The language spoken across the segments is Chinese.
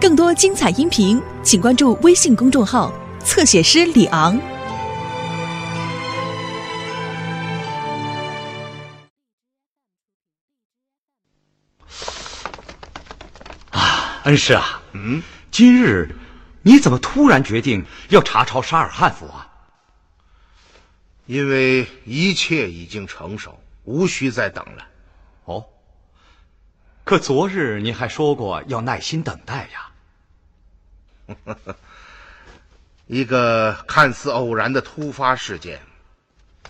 更多精彩音频，请关注微信公众号“侧写师李昂”。啊，恩师啊，嗯，今日你怎么突然决定要查抄沙尔汉府啊？因为一切已经成熟，无需再等了。哦，可昨日您还说过要耐心等待呀。一个看似偶然的突发事件，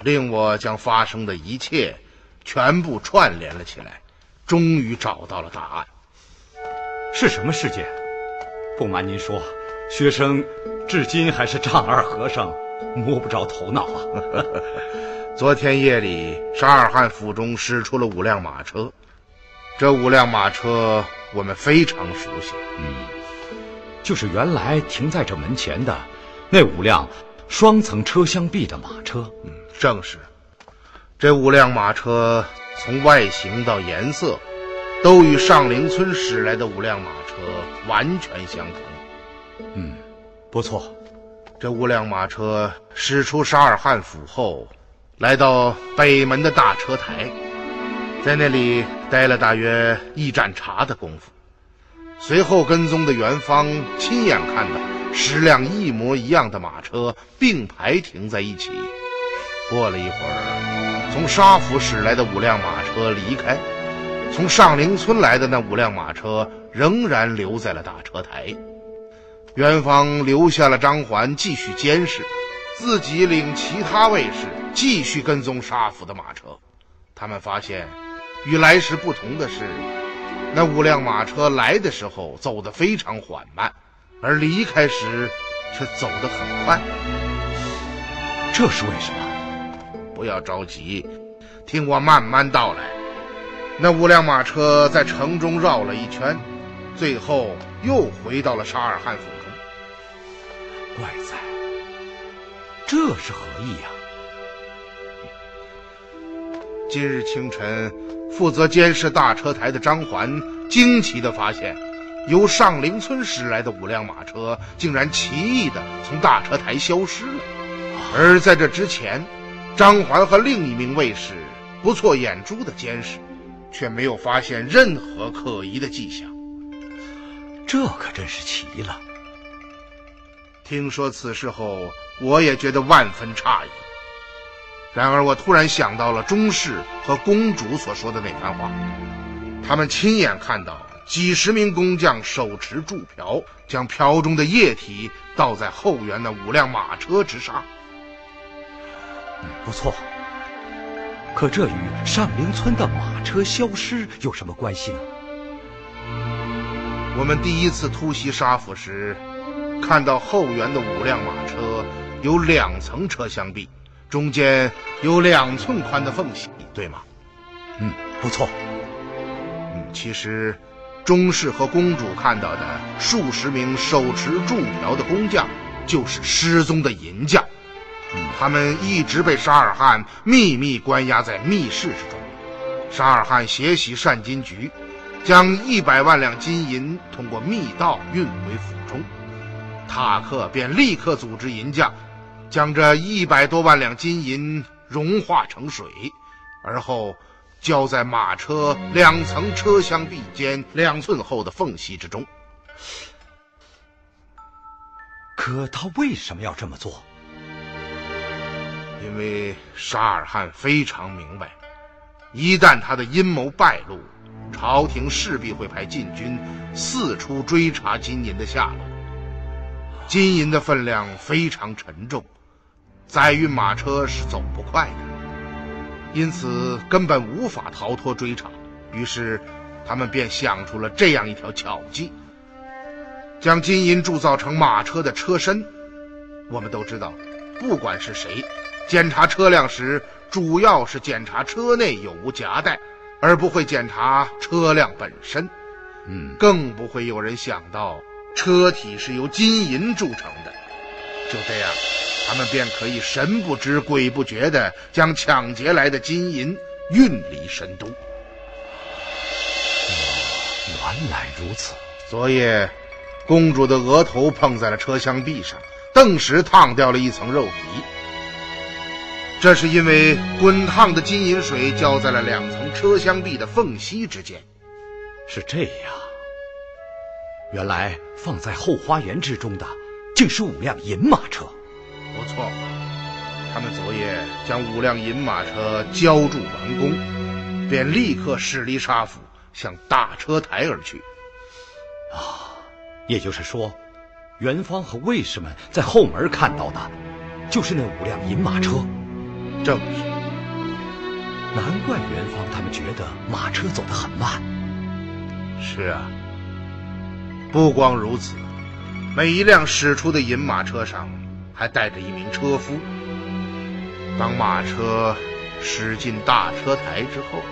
令我将发生的一切全部串联了起来，终于找到了答案。是什么事件？不瞒您说，学生至今还是丈二和尚摸不着头脑啊。昨天夜里，沙尔汗府中驶出了五辆马车，这五辆马车我们非常熟悉。嗯。就是原来停在这门前的那五辆双层车厢壁的马车，嗯，正是。这五辆马车从外形到颜色，都与上陵村驶来的五辆马车完全相同。嗯，不错。这五辆马车驶出沙尔汉府后，来到北门的大车台，在那里待了大约一盏茶的功夫。随后跟踪的元芳亲眼看到十辆一模一样的马车并排停在一起。过了一会儿，从沙府驶来的五辆马车离开，从上陵村来的那五辆马车仍然留在了大车台。元芳留下了张环继续监视，自己领其他卫士继续跟踪沙府的马车。他们发现，与来时不同的是。那五辆马车来的时候走得非常缓慢，而离开时却走得很快。这是为什么？不要着急，听我慢慢道来。那五辆马车在城中绕了一圈，最后又回到了沙尔汗府中。怪哉，这是何意呀？今日清晨。负责监视大车台的张环惊奇地发现，由上林村驶来的五辆马车竟然奇异地从大车台消失了。而在这之前，张环和另一名卫士不错眼珠的监视，却没有发现任何可疑的迹象。这可真是奇了。听说此事后，我也觉得万分诧异。然而，我突然想到了中士和公主所说的那番话。他们亲眼看到几十名工匠手持铸瓢，将瓢中的液体倒在后园的五辆马车之上。嗯，不错。可这与上林村的马车消失有什么关系呢？我们第一次突袭沙府时，看到后园的五辆马车有两层车厢壁。中间有两寸宽的缝隙，对吗？嗯，不错。嗯，其实，中士和公主看到的数十名手持铸瓢的工匠，就是失踪的银匠。嗯，他们一直被沙尔汗秘密关押在密室之中。沙尔汗血洗善金局，将一百万两金银通过密道运回府中，塔克便立刻组织银匠。将这一百多万两金银融化成水，而后浇在马车两层车厢壁间两寸厚的缝隙之中。可他为什么要这么做？因为沙尔汗非常明白，一旦他的阴谋败露，朝廷势必会派禁军四处追查金银的下落。金银的分量非常沉重。载运马车是走不快的，因此根本无法逃脱追查。于是，他们便想出了这样一条巧计：将金银铸造成马车的车身。我们都知道，不管是谁，检查车辆时主要是检查车内有无夹带，而不会检查车辆本身。嗯，更不会有人想到车体是由金银铸成的。就这样。他们便可以神不知鬼不觉地将抢劫来的金银运离神都。原来如此。昨夜，公主的额头碰在了车厢壁上，顿时烫掉了一层肉皮。这是因为滚烫的金银水浇在了两层车厢壁的缝隙之间。是这样，原来放在后花园之中的，竟是五辆银马车。不错，他们昨夜将五辆银马车浇筑完工，便立刻驶离沙府，向大车台而去。啊，也就是说，元芳和卫士们在后门看到的，就是那五辆银马车。正是，难怪元芳他们觉得马车走得很慢。是啊，不光如此，每一辆驶出的银马车上还带着一名车夫。当马车驶进大车台之后。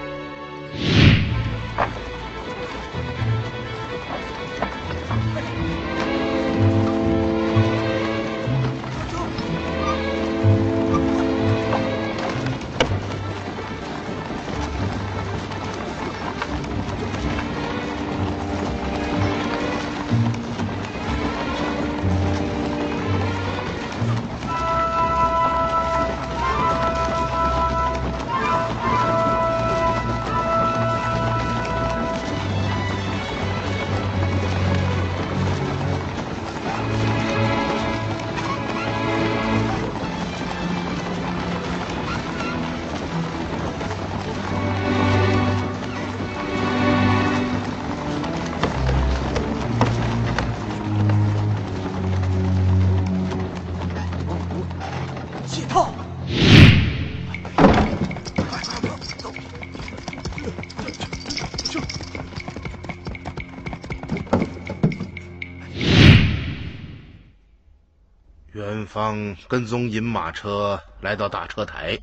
元芳跟踪银马车来到大车台，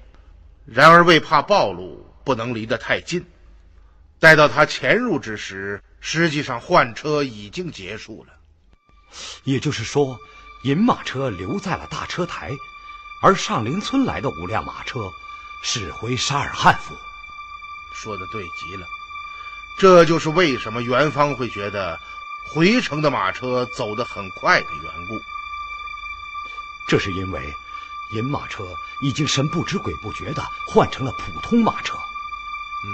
然而为怕暴露，不能离得太近。待到他潜入之时，实际上换车已经结束了。也就是说，银马车留在了大车台，而上林村来的五辆马车驶回沙尔汉府。说的对极了，这就是为什么元芳会觉得回程的马车走得很快的缘故。这是因为银马车已经神不知鬼不觉的换成了普通马车。嗯，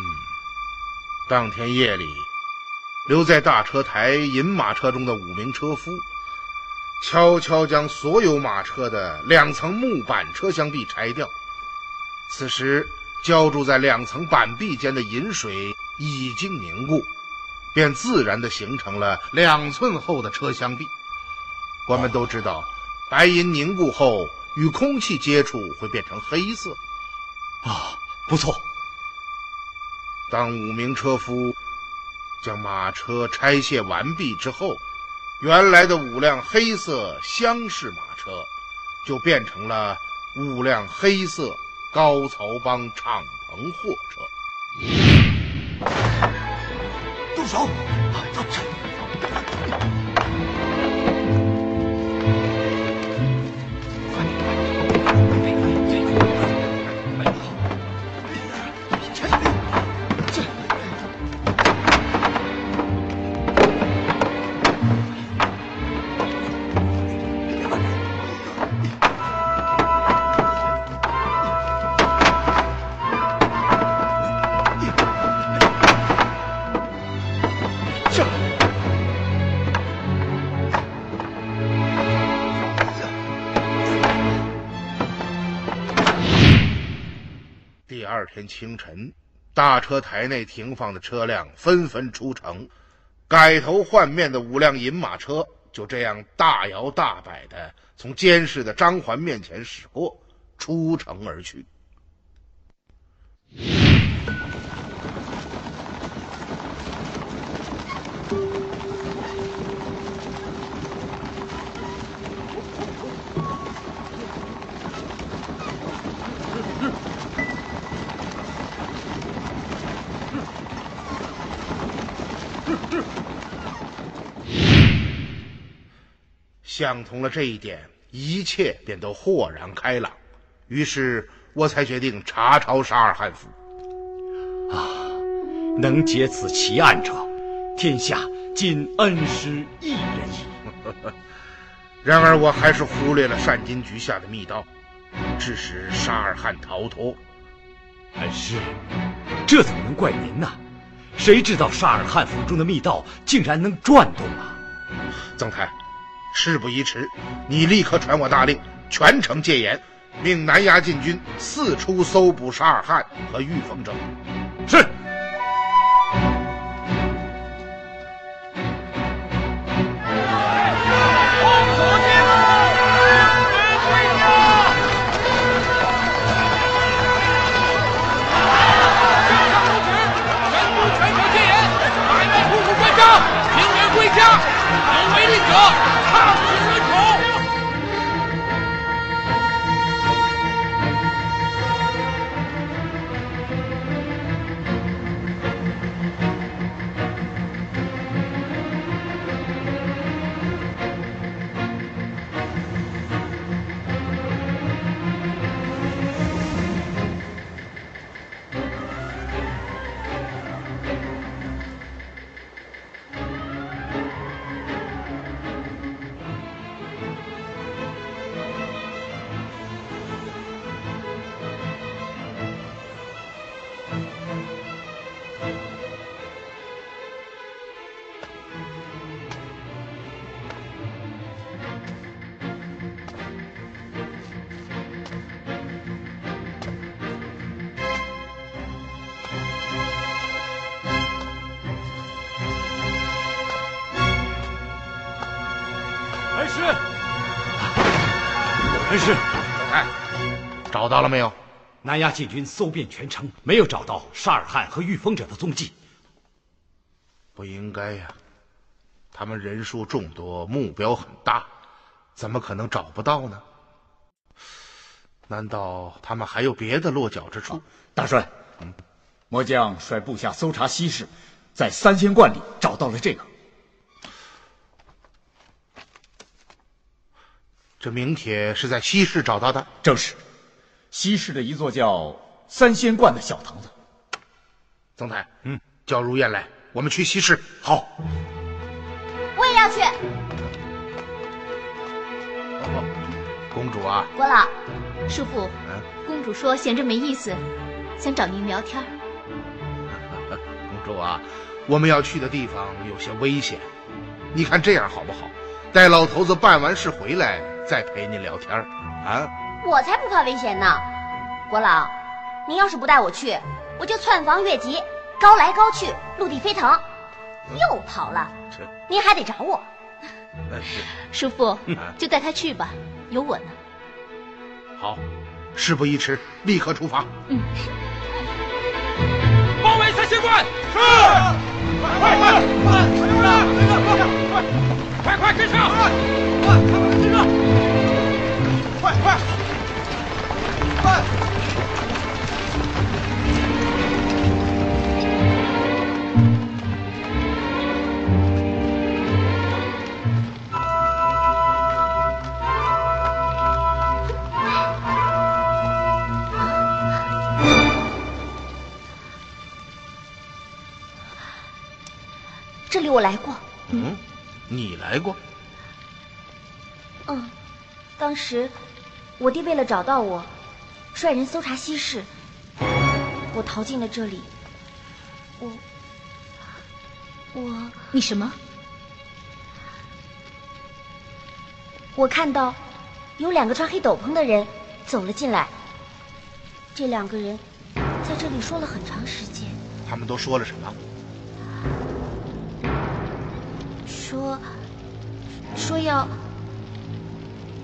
当天夜里，留在大车台银马车中的五名车夫，悄悄将所有马车的两层木板车厢壁拆掉。此时，浇筑在两层板壁间的银水已经凝固，便自然的形成了两寸厚的车厢壁。我们都知道。白银凝固后与空气接触会变成黑色，啊，不错。当五名车夫将马车拆卸完毕之后，原来的五辆黑色厢式马车就变成了五辆黑色高槽帮敞篷货车。动手！天清晨，大车台内停放的车辆纷纷出城，改头换面的五辆银马车就这样大摇大摆的从监视的张环面前驶过，出城而去。想通了这一点，一切便都豁然开朗。于是我才决定查抄沙尔汉府。啊，能解此奇案者，天下仅恩师一人矣。然而我还是忽略了善金局下的密道，致使沙尔汗逃脱。恩师，这怎么能怪您呢？谁知道沙尔汗府中的密道竟然能转动啊！曾太，事不宜迟，你立刻传我大令，全城戒严，命南衙禁军四处搜捕沙尔汗和玉凤者。是。恩找到了没有？南衙禁军搜遍全城，没有找到沙尔汗和御风者的踪迹。不应该呀，他们人数众多，目标很大，怎么可能找不到呢？难道他们还有别的落脚之处？大帅，嗯，末将率部下搜查西市，在三仙观里找到了这个。这名帖是在西市找到的，正是西市的一座叫三仙观的小堂子。总裁，嗯，叫如燕来，我们去西市。好，我也要去。公主啊，国老，叔父，公主说闲着没意思，想找您聊天。公主啊，我们要去的地方有些危险，你看这样好不好？待老头子办完事回来。再陪你聊天啊！我才不怕危险呢，国老，您要是不带我去，我就窜房越级，高来高去，陆地飞腾，又跑了，您还得找我。叔父，就带他去吧，有我呢。好，事不宜迟，立刻出发。嗯。包围三仙观。是。快快快！快快快快跟上！快快快跟上！快快！快！这里我来过。嗯，你来过？嗯，当时。我爹为了找到我，率人搜查西市，我逃进了这里。我，我，你什么？我看到有两个穿黑斗篷的人走了进来。这两个人在这里说了很长时间。他们都说了什么？说，说要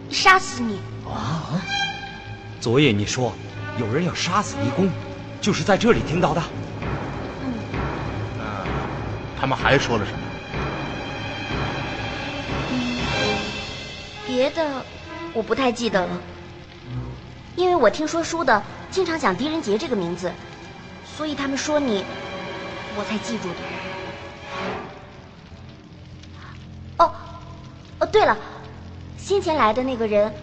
杀死你。啊！昨夜你说有人要杀死离公，就是在这里听到的。嗯。那他们还说了什么？别的我不太记得了，因为我听说书的经常讲狄仁杰这个名字，所以他们说你，我才记住的。哦，哦，对了，先前来的那个人。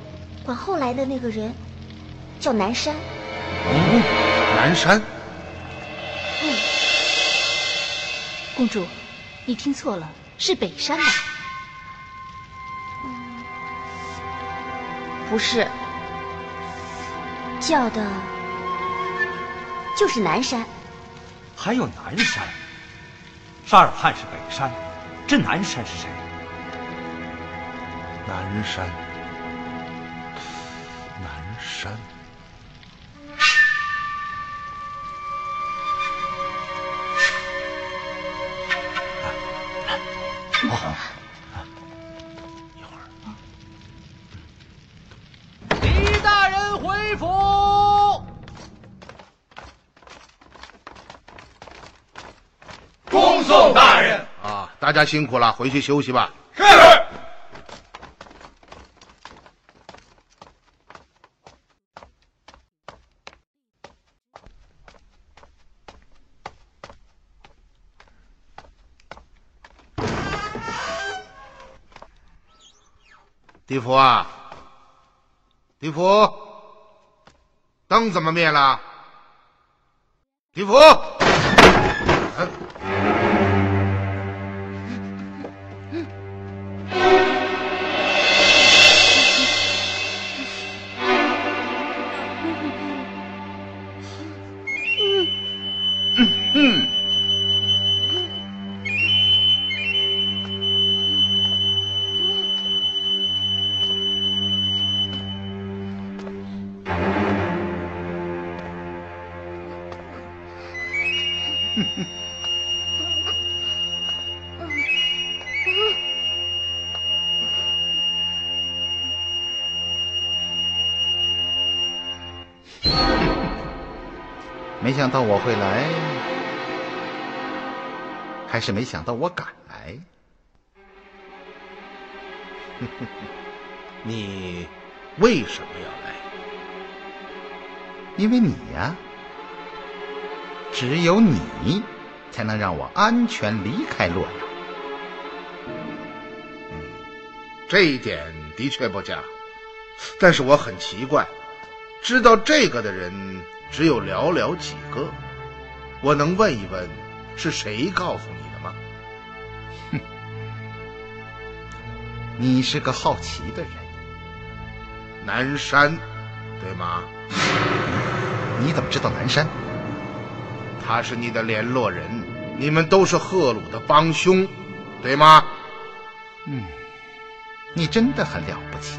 管后来的那个人叫南山。哦，南山。嗯，公主，你听错了，是北山吧。不是，叫的就是南山。还有南山，沙尔汗是北山，这南山是谁？南山，南山。家辛苦了，回去休息吧。是。地府啊，地府，灯怎么灭了？地府，想到我会来，还是没想到我敢来。你为什么要来？因为你呀，只有你才能让我安全离开洛阳。嗯这一点的确不假，但是我很奇怪，知道这个的人只有寥寥几个。我能问一问，是谁告诉你的吗？哼，你是个好奇的人。南山，对吗？你怎么知道南山？他是你的联络人，你们都是赫鲁的帮凶，对吗？嗯，你真的很了不起。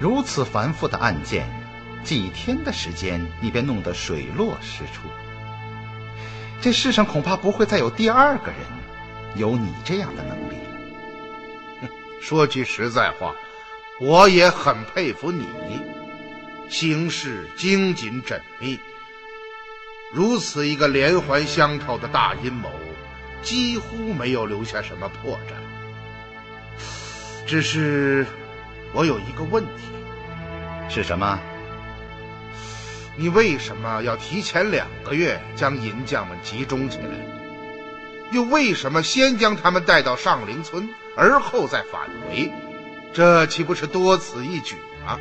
如此繁复的案件，几天的时间你便弄得水落石出。这世上恐怕不会再有第二个人有你这样的能力了。说句实在话，我也很佩服你，行事精谨缜密。如此一个连环相套的大阴谋，几乎没有留下什么破绽。只是我有一个问题，是什么？你为什么要提前两个月将银匠们集中起来？又为什么先将他们带到上林村，而后再返回？这岂不是多此一举吗？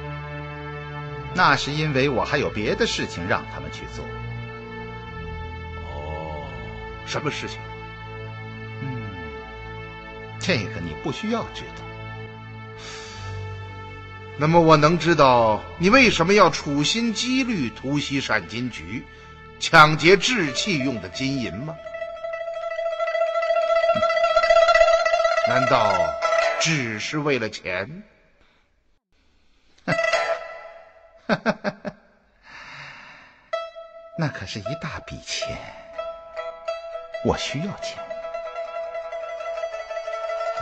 那是因为我还有别的事情让他们去做。哦，什么事情？嗯，这个你不需要知道。那么我能知道你为什么要处心积虑突袭闪金局，抢劫制器用的金银吗？难道只是为了钱？那可是一大笔钱，我需要钱。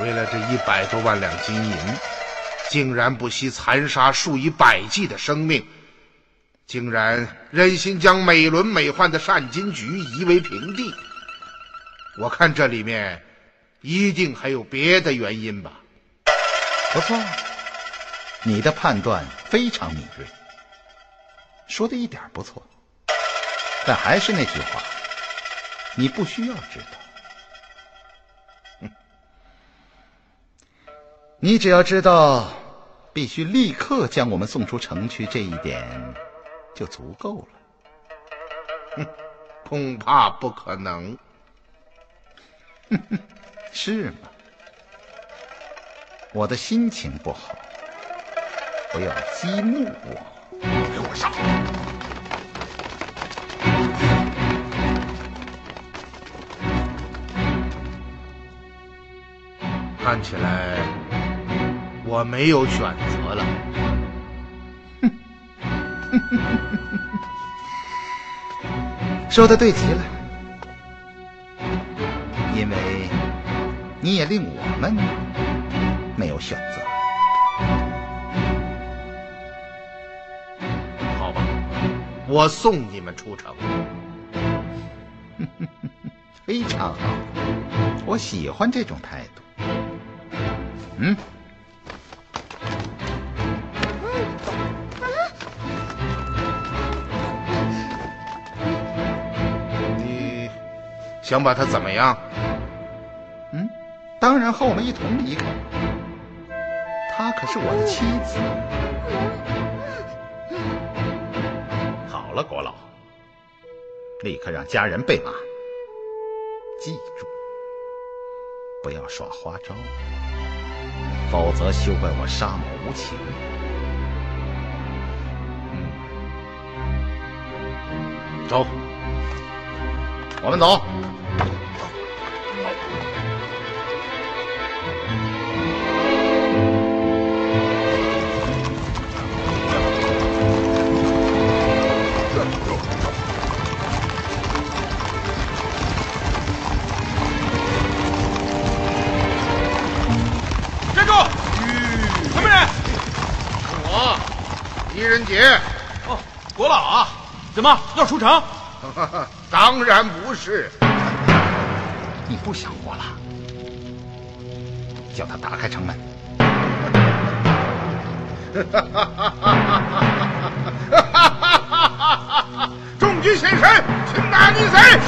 为了这一百多万两金银。竟然不惜残杀数以百计的生命，竟然忍心将美轮美奂的善金局夷为平地。我看这里面一定还有别的原因吧。不错，你的判断非常敏锐，说的一点不错。但还是那句话，你不需要知道。你只要知道，必须立刻将我们送出城去，这一点就足够了。哼，恐怕不可能。哼哼是吗？我的心情不好，不要激怒我。给我上！看起来我没有选择了。说的对极了，因为你也令我们没有选择。好吧，我送你们出城。非常好，我喜欢这种态度。嗯。想把他怎么样？嗯，当然和我们一同离开。她可是我的妻子。好了，国老，立刻让家人备马。记住，不要耍花招，否则休怪我杀母无情。嗯，走，我们走。站住！什么人？我，狄仁杰。哦，国老啊，怎么要出城？当然不是。你不想活了？叫他打开城门。众军显神，擒拿逆贼！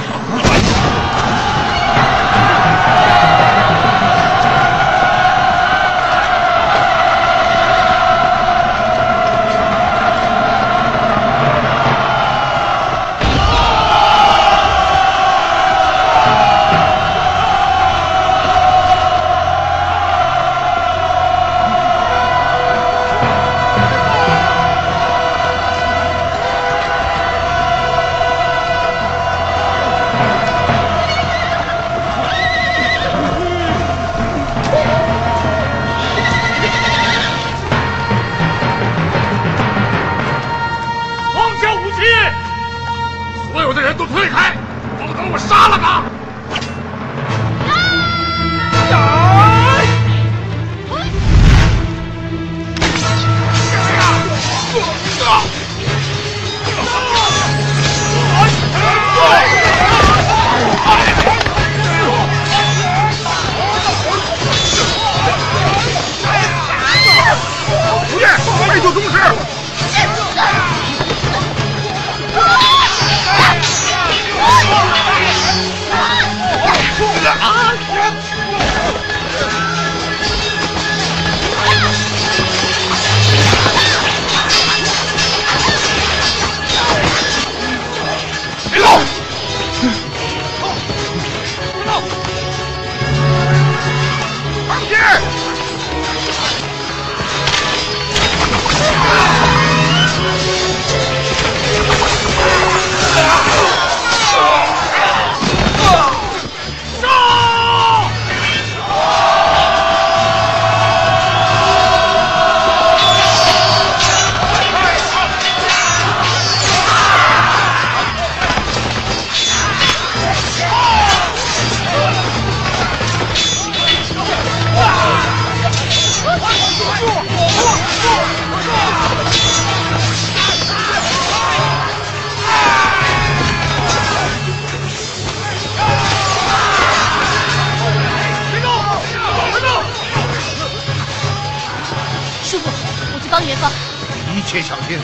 小心。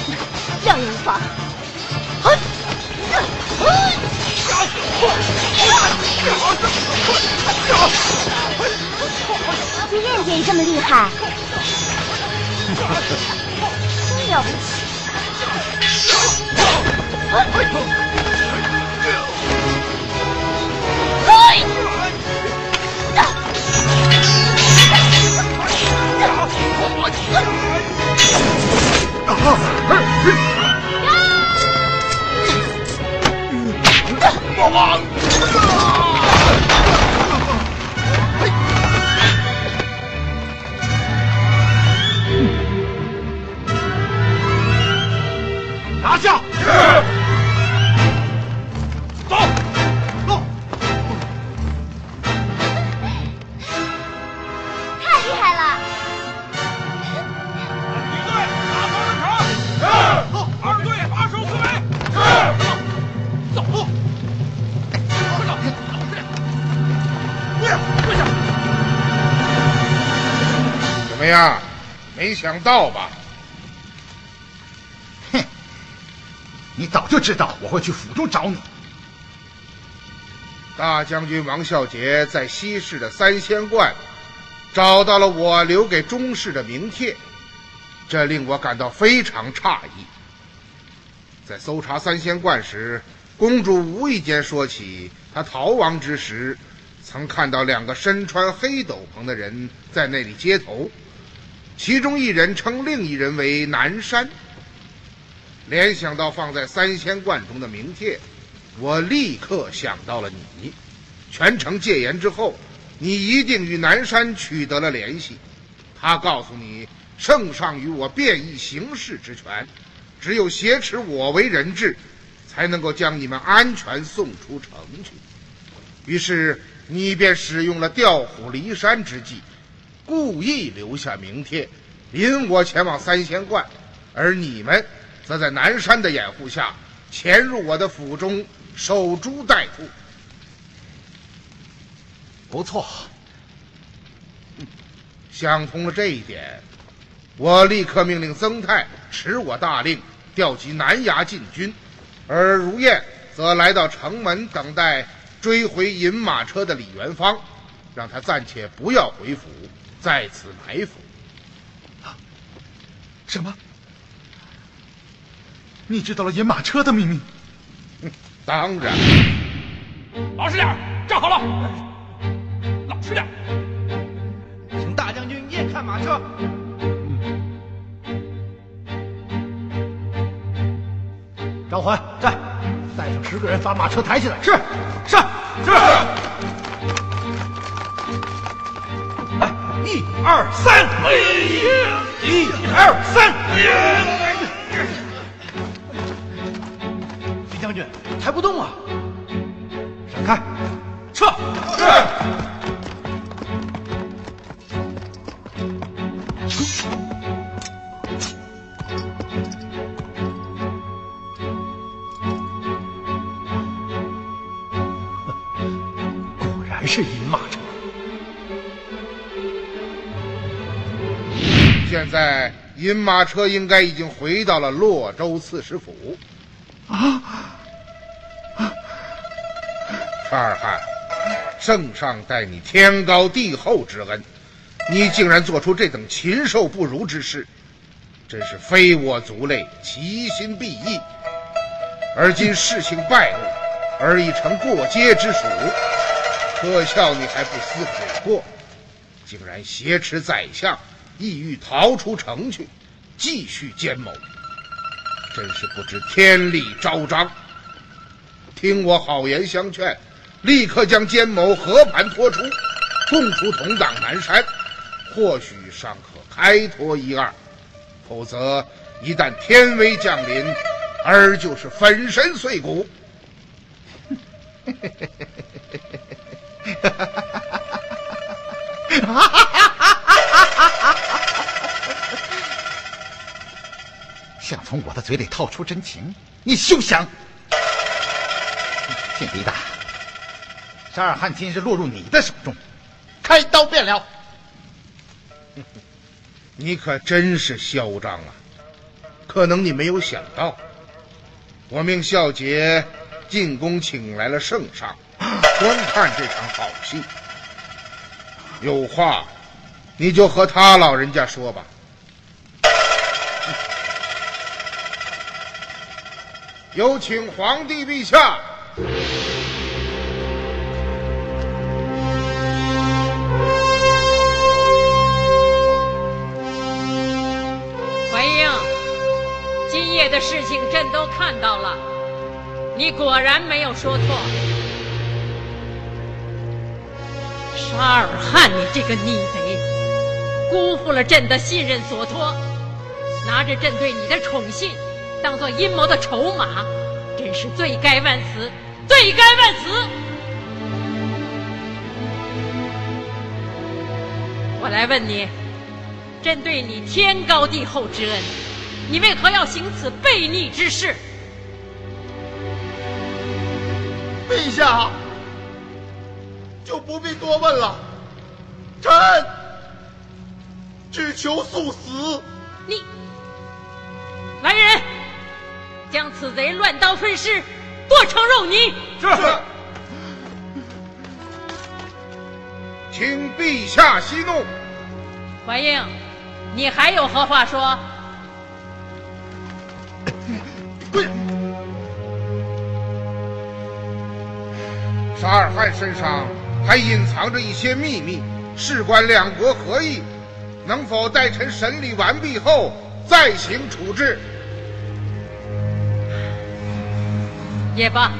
料也无妨。狄仁杰也这么厉害，真了不起。样？啊！哎！王。想到吧？哼！你早就知道我会去府中找你。大将军王孝杰在西市的三仙观找到了我留给钟氏的名帖，这令我感到非常诧异。在搜查三仙观时，公主无意间说起，她逃亡之时，曾看到两个身穿黑斗篷的人在那里接头。其中一人称另一人为南山。联想到放在三仙观中的名帖，我立刻想到了你。全城戒严之后，你一定与南山取得了联系。他告诉你，圣上与我变异行事之权，只有挟持我为人质，才能够将你们安全送出城去。于是你便使用了调虎离山之计。故意留下名帖，引我前往三仙观，而你们则在南山的掩护下潜入我的府中守株待兔。不错，想通了这一点，我立刻命令曾泰持我大令，调集南衙禁军，而如燕则来到城门等待追回银马车的李元芳，让他暂且不要回府。在此埋伏。啊什么？你知道了银马车的秘密？当然。老实点，站好了。老实点。请大将军验看马车。张环在，带上十个人把马车抬起来。是，是，是。一二三，一二三，李将军抬不动啊！闪开，现在银马车应该已经回到了洛州刺史府。啊！沙尔汗，圣上待你天高地厚之恩，你竟然做出这等禽兽不如之事，真是非我族类，其心必异。而今事情败露，而已成过街之鼠，可笑你还不思悔过，竟然挟持宰相！意欲逃出城去，继续奸谋，真是不知天理昭彰。听我好言相劝，立刻将奸谋和盘托出，供出同党南山，或许尚可开脱一二；否则，一旦天威降临，儿就是粉身碎骨。哈哈！想从我的嘴里套出真情，你休想！天敌大，沙尔汗今日落入你的手中，开刀便了。你可真是嚣张啊！可能你没有想到，我命孝杰进宫请来了圣上，观看这场好戏。有话，你就和他老人家说吧。有请皇帝陛下。怀英，今夜的事情朕都看到了，你果然没有说错。沙尔汗，你这个逆贼，辜负了朕的信任所托，拿着朕对你的宠信。当做阴谋的筹码，真是罪该万死，罪该万死！我来问你，朕对你天高地厚之恩，你为何要行此悖逆之事？陛下，就不必多问了。臣只求速死。你，将此贼乱刀分尸，剁成肉泥。是。请陛下息怒。怀英，你还有何话说？沙尔汗身上还隐藏着一些秘密，事关两国合议，能否待臣审理完毕后再行处置？也罢，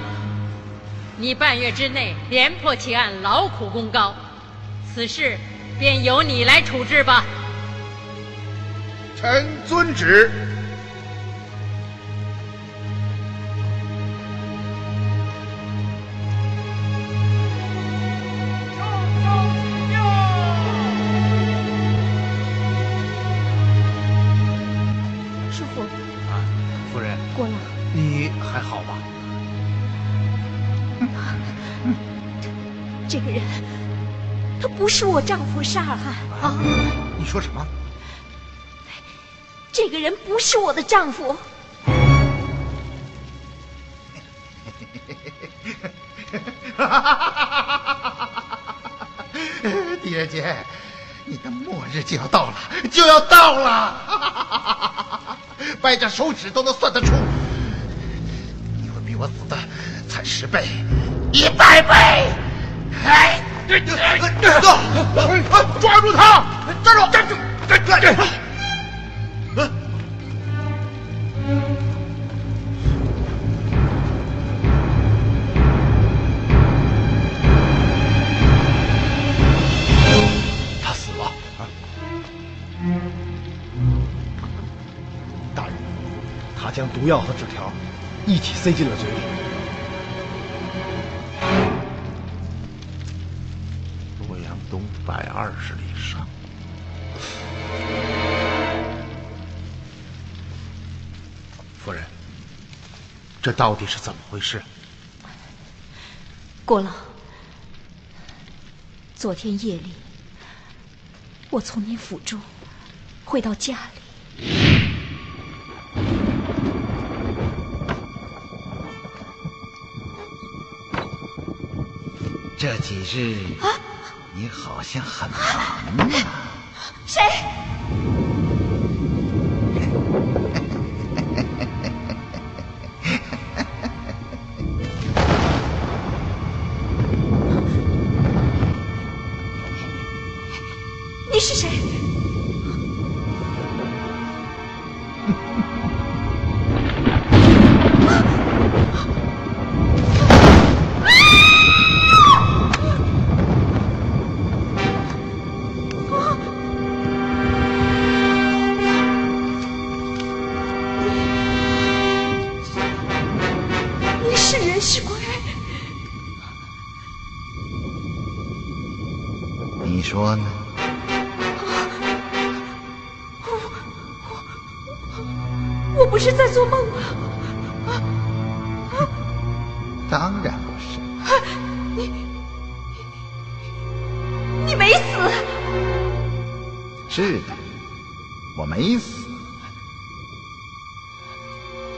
你半月之内连破奇案，劳苦功高，此事便由你来处置吧。臣遵旨。不是我丈夫沙尔汗啊！你说什么？这个人不是我的丈夫。狄仁杰，你的末日就要到了，就要到了！掰着手指都能算得出，你会比我死的惨十倍、一百倍！哎！哥，抓住他！站住！站住！站住！他！死了。大人，他！将毒药和纸条一起塞进了嘴里。十里上，夫人，这到底是怎么回事？郭老，昨天夜里，我从您府中回到家里，这几日啊。你好像很忙啊！谁？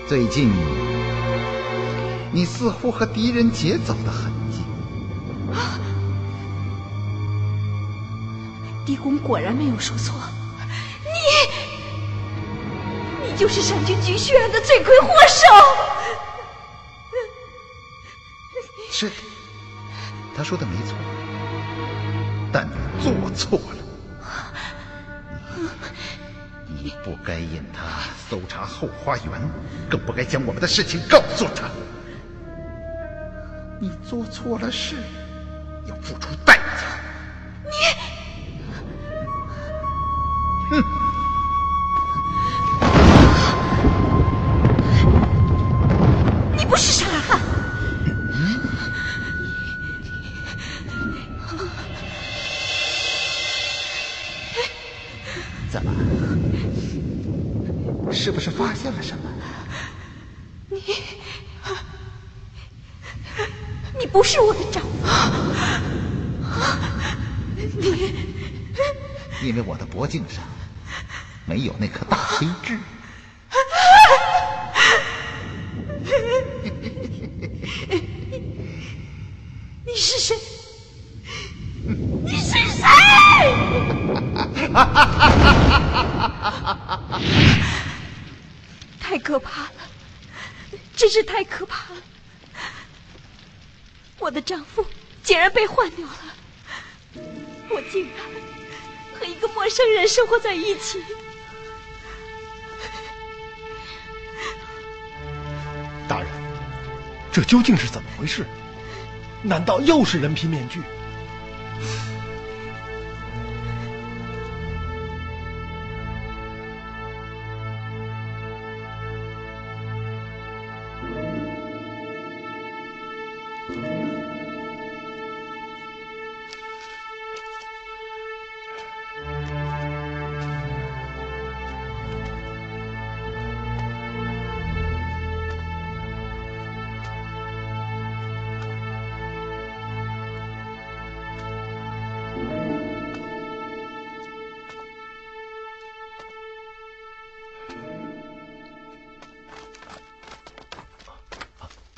最近，你似乎和狄仁杰走得很近。狄公果然没有说错，你，你就是山军局血案的罪魁祸首。是的，他说的没错，但你做错了。你不该引他搜查后花园，更不该将我们的事情告诉他。你做错了事，要付出代你不是我的丈夫。你，因为我的脖颈上没有那颗大黑痣。你是谁？你是谁？太可怕了，真是太可怕了！丈夫竟然被换掉了，我竟然和一个陌生人生活在一起。大人，这究竟是怎么回事？难道又是人皮面具？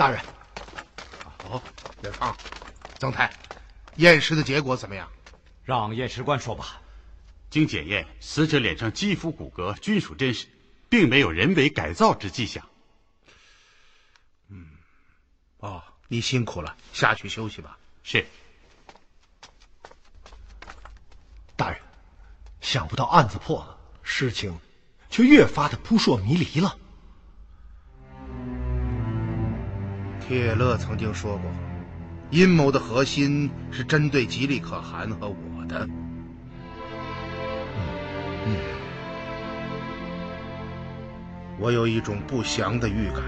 大人，哦，元芳，曾太，验尸的结果怎么样？让验尸官说吧。经检验，死者脸上肌肤骨骼均属真实，并没有人为改造之迹象。嗯，哦，你辛苦了，下去休息吧。是。大人，想不到案子破了，事情却越发的扑朔迷离了。铁勒曾经说过，阴谋的核心是针对吉利可汗和我的。嗯，我有一种不祥的预感，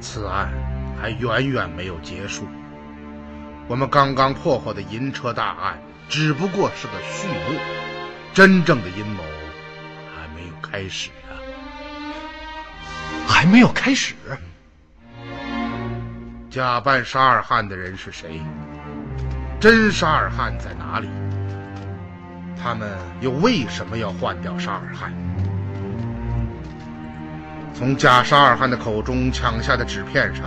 此案还远远没有结束。我们刚刚破获的银车大案只不过是个序幕，真正的阴谋还没有开始啊！还没有开始。假扮沙尔汗的人是谁？真沙尔汗在哪里？他们又为什么要换掉沙尔汗？从假沙尔汗的口中抢下的纸片上，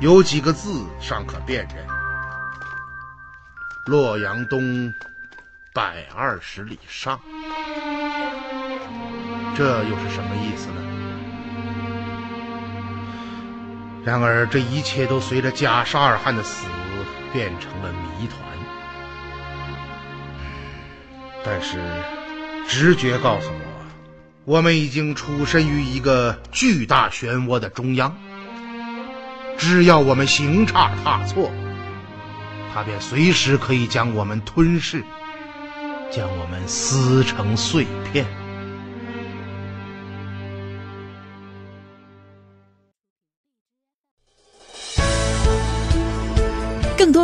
有几个字尚可辨认：“洛阳东百二十里上。”这又是什么意思呢？然而，这一切都随着贾沙尔汗的死变成了谜团。但是，直觉告诉我，我们已经处身于一个巨大漩涡的中央。只要我们行差踏错，它便随时可以将我们吞噬，将我们撕成碎片。